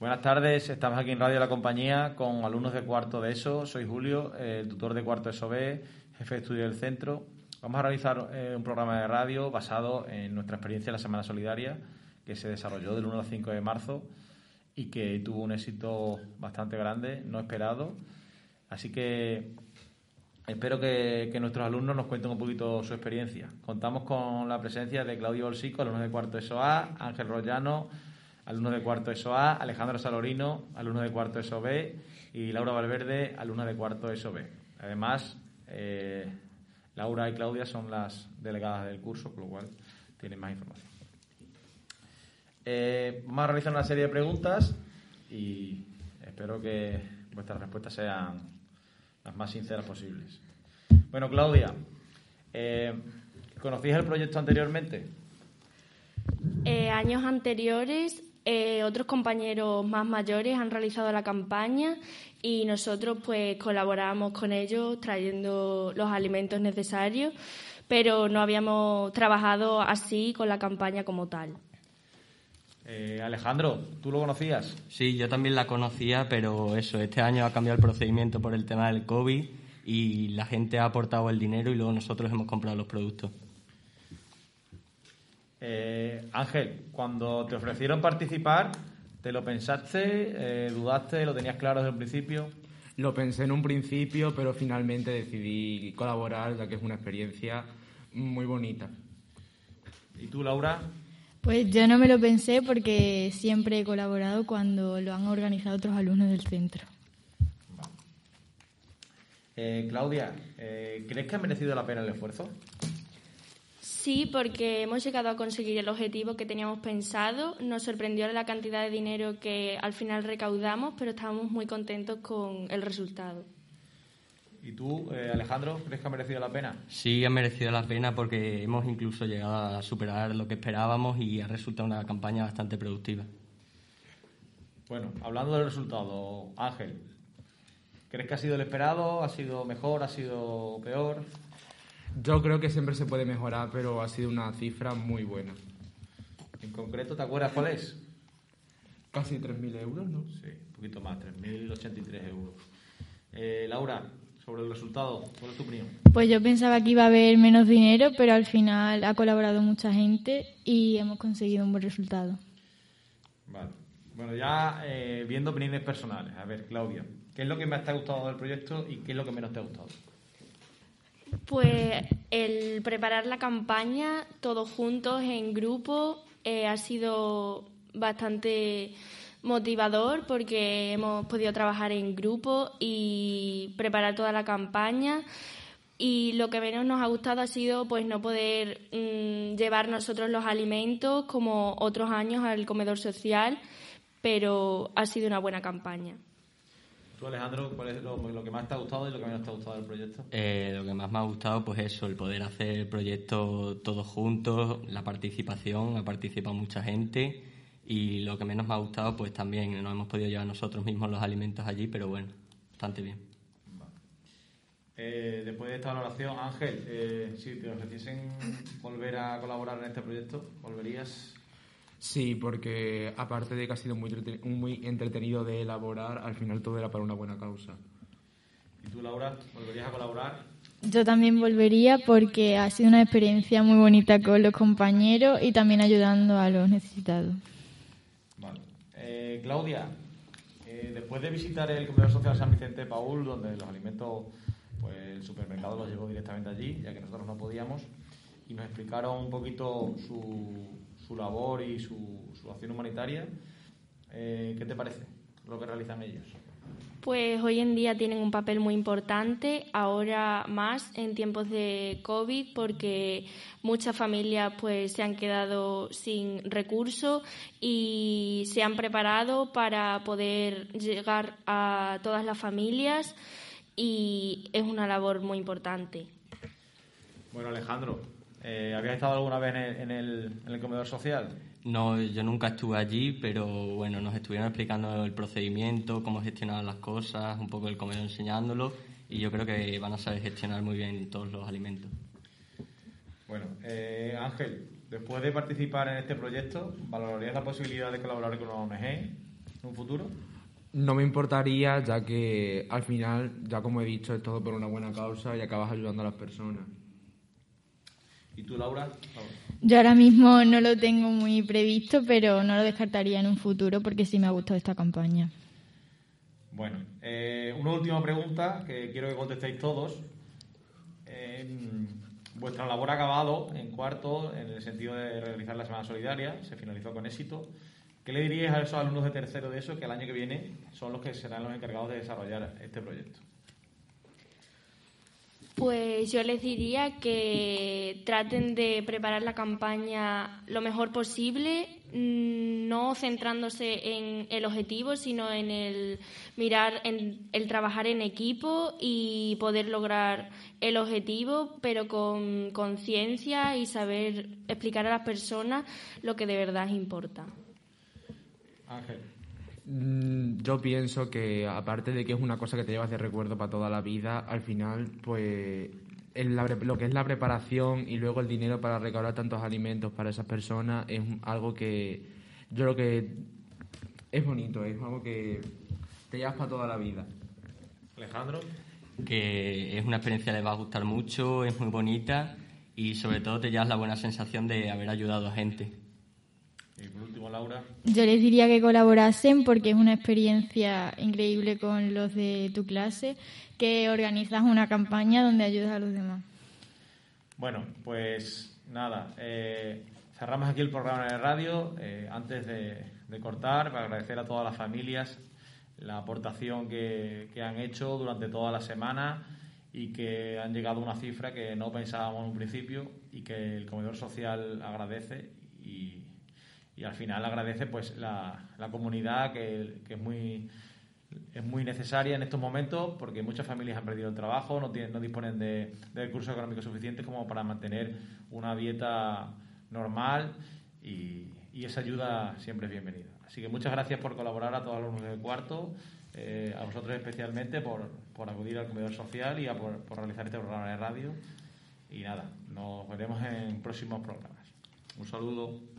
Buenas tardes, estamos aquí en Radio La Compañía con alumnos de cuarto de ESO. Soy Julio, el tutor de cuarto ESO B, jefe de estudio del centro. Vamos a realizar eh, un programa de radio basado en nuestra experiencia en la Semana Solidaria, que se desarrolló del 1 al 5 de marzo y que tuvo un éxito bastante grande, no esperado. Así que espero que, nuestros alumnos nos cuenten un poquito su experiencia. Contamos con la presencia de Claudio Bolsico, alumno de cuarto ESO A, Ángel Rollano, alumno de cuarto ESO A, Alejandro Salorino, alumno de cuarto ESO B y Laura Valverde, alumna de cuarto ESO B. Además, eh, Laura y Claudia son las delegadas del curso, con lo cual tienen más información. Eh, vamos a realizar una serie de preguntas y espero que vuestras respuestas sean las más sinceras posibles. Bueno, Claudia, eh, ¿conocías el proyecto anteriormente? Eh, años anteriores eh, otros compañeros más mayores han realizado la campaña y nosotros pues colaboramos con ellos trayendo los alimentos necesarios, pero no habíamos trabajado así con la campaña como tal. Eh, Alejandro, ¿tú lo conocías? Sí, yo también la conocía, pero eso, este año ha cambiado el procedimiento por el tema del COVID y la gente ha aportado el dinero y luego nosotros hemos comprado los productos. Eh, Ángel, cuando te ofrecieron participar, ¿te lo pensaste? Eh, ¿Dudaste? ¿Lo tenías claro desde el principio? Lo pensé en un principio, pero finalmente decidí colaborar, ya que es una experiencia muy bonita. ¿Y tú, Laura? Pues yo no me lo pensé porque siempre he colaborado cuando lo han organizado otros alumnos del centro. Eh, Claudia, ¿crees que ha merecido la pena el esfuerzo? Sí, porque hemos llegado a conseguir el objetivo que teníamos pensado. Nos sorprendió la cantidad de dinero que al final recaudamos, pero estábamos muy contentos con el resultado. ¿Y tú, eh, Alejandro, crees que ha merecido la pena? Sí, ha merecido la pena porque hemos incluso llegado a superar lo que esperábamos y ha resultado una campaña bastante productiva. Bueno, hablando del resultado, Ángel, ¿crees que ha sido el esperado? ¿Ha sido mejor? ¿Ha sido peor? Yo creo que siempre se puede mejorar, pero ha sido una cifra muy buena. En concreto, ¿te acuerdas cuál es? Casi 3.000 euros, ¿no? Sí, un poquito más, 3.083 euros. Eh, Laura, sobre el resultado, ¿cuál es tu opinión? Pues yo pensaba que iba a haber menos dinero, pero al final ha colaborado mucha gente y hemos conseguido un buen resultado. Vale. Bueno, ya eh, viendo opiniones personales. A ver, Claudia, ¿qué es lo que más te ha gustado del proyecto y qué es lo que menos te ha gustado? Pues el preparar la campaña todos juntos en grupo eh, ha sido bastante motivador porque hemos podido trabajar en grupo y preparar toda la campaña y lo que menos nos ha gustado ha sido pues no poder mm, llevar nosotros los alimentos como otros años al comedor social pero ha sido una buena campaña. Tú, Alejandro, ¿cuál es lo, que más te ha gustado y lo que menos te ha gustado del proyecto? Eh, lo que más me ha gustado, pues eso, el poder hacer el proyecto todos juntos, la participación, ha participado mucha gente y lo que menos me ha gustado, pues también no hemos podido llevar nosotros mismos los alimentos allí, pero bueno, bastante bien. Eh, después de esta valoración, Ángel, eh, si te ofreciesen volver a colaborar en este proyecto, ¿volverías? Sí, porque aparte de que ha sido muy, muy entretenido de elaborar, al final todo era para una buena causa. ¿Y tú, Laura, volverías a colaborar? Yo también volvería porque ha sido una experiencia muy bonita con los compañeros y también ayudando a los necesitados. Vale. Eh, Claudia, eh, después de visitar el comedor social San Vicente de Paul, donde los alimentos, pues el supermercado los llevó directamente allí, ya que nosotros no podíamos, y nos explicaron un poquito su, su labor y su, acción humanitaria. Eh, ¿Qué te parece lo que realizan ellos? Pues hoy en día tienen un papel muy importante, ahora más en tiempos de COVID, porque muchas familias pues se han quedado sin recursos y se han preparado para poder llegar a todas las familias y es una labor muy importante. Bueno, Alejandro, eh, ¿Habías estado alguna vez en el, comedor social? No, yo nunca estuve allí, pero bueno, nos estuvieron explicando el procedimiento, cómo gestionar las cosas, un poco el comedor enseñándolo y yo creo que van a saber gestionar muy bien todos los alimentos. Bueno, eh, Ángel, después de participar en este proyecto, ¿valorarías la posibilidad de colaborar con una ONG? en un futuro? No me importaría, ya que al final, ya como he dicho, es todo por una buena causa y acabas ayudando a las personas. ¿Y tú, Laura? Yo ahora mismo no lo tengo muy previsto, pero no lo descartaría en un futuro porque sí me ha gustado esta campaña. Bueno, eh, una última pregunta que quiero que contestéis todos. vuestra labor ha acabado en cuarto en el sentido de realizar la Semana Solidaria, se finalizó con éxito. ¿Qué le diríais a esos alumnos de tercero de eso que el año que viene son los que serán los encargados de desarrollar este proyecto? Pues yo les diría que traten de preparar la campaña lo mejor posible, mm, no centrándose en el objetivo, sino en el mirar, en el trabajar en equipo y poder lograr el objetivo, pero con conciencia y saber explicar a las personas lo que de verdad importa. Ángel. Mm, yo pienso que, aparte de que es una cosa que te llevas de recuerdo para toda la vida, al final, pues lo que es la preparación y luego el dinero para recaudar tantos alimentos para esas personas es algo que yo creo que es bonito, es algo que te llevas para toda la vida. Alejandro. Que es una experiencia que les va a gustar mucho, es muy bonita y sobre todo te llevas la buena sensación de haber ayudado a gente. Y por último, Laura. Yo les diría que colaborasen porque es una experiencia increíble con los de tu clase, que organizas una campaña donde ayudas a los demás. Bueno, pues nada, eh, cerramos aquí el programa de radio. Eh, antes de, cortar, para agradecer a todas las familias la aportación que, que han hecho durante toda la semana y que han llegado a una cifra que no pensábamos en un principio y que el comedor social agradece y y al final agradece pues la, la comunidad que, que, es muy es muy necesaria en estos momentos porque muchas familias han perdido el trabajo, no, tienen, no disponen de, de recursos económicos suficientes como para mantener una dieta normal y, esa ayuda siempre es bienvenida. Así que muchas gracias por colaborar a todos los alumnos del cuarto, eh, a vosotros especialmente por, por, acudir al comedor social y a por, por realizar este programa de radio. Y nada, nos veremos en próximos programas. Un saludo.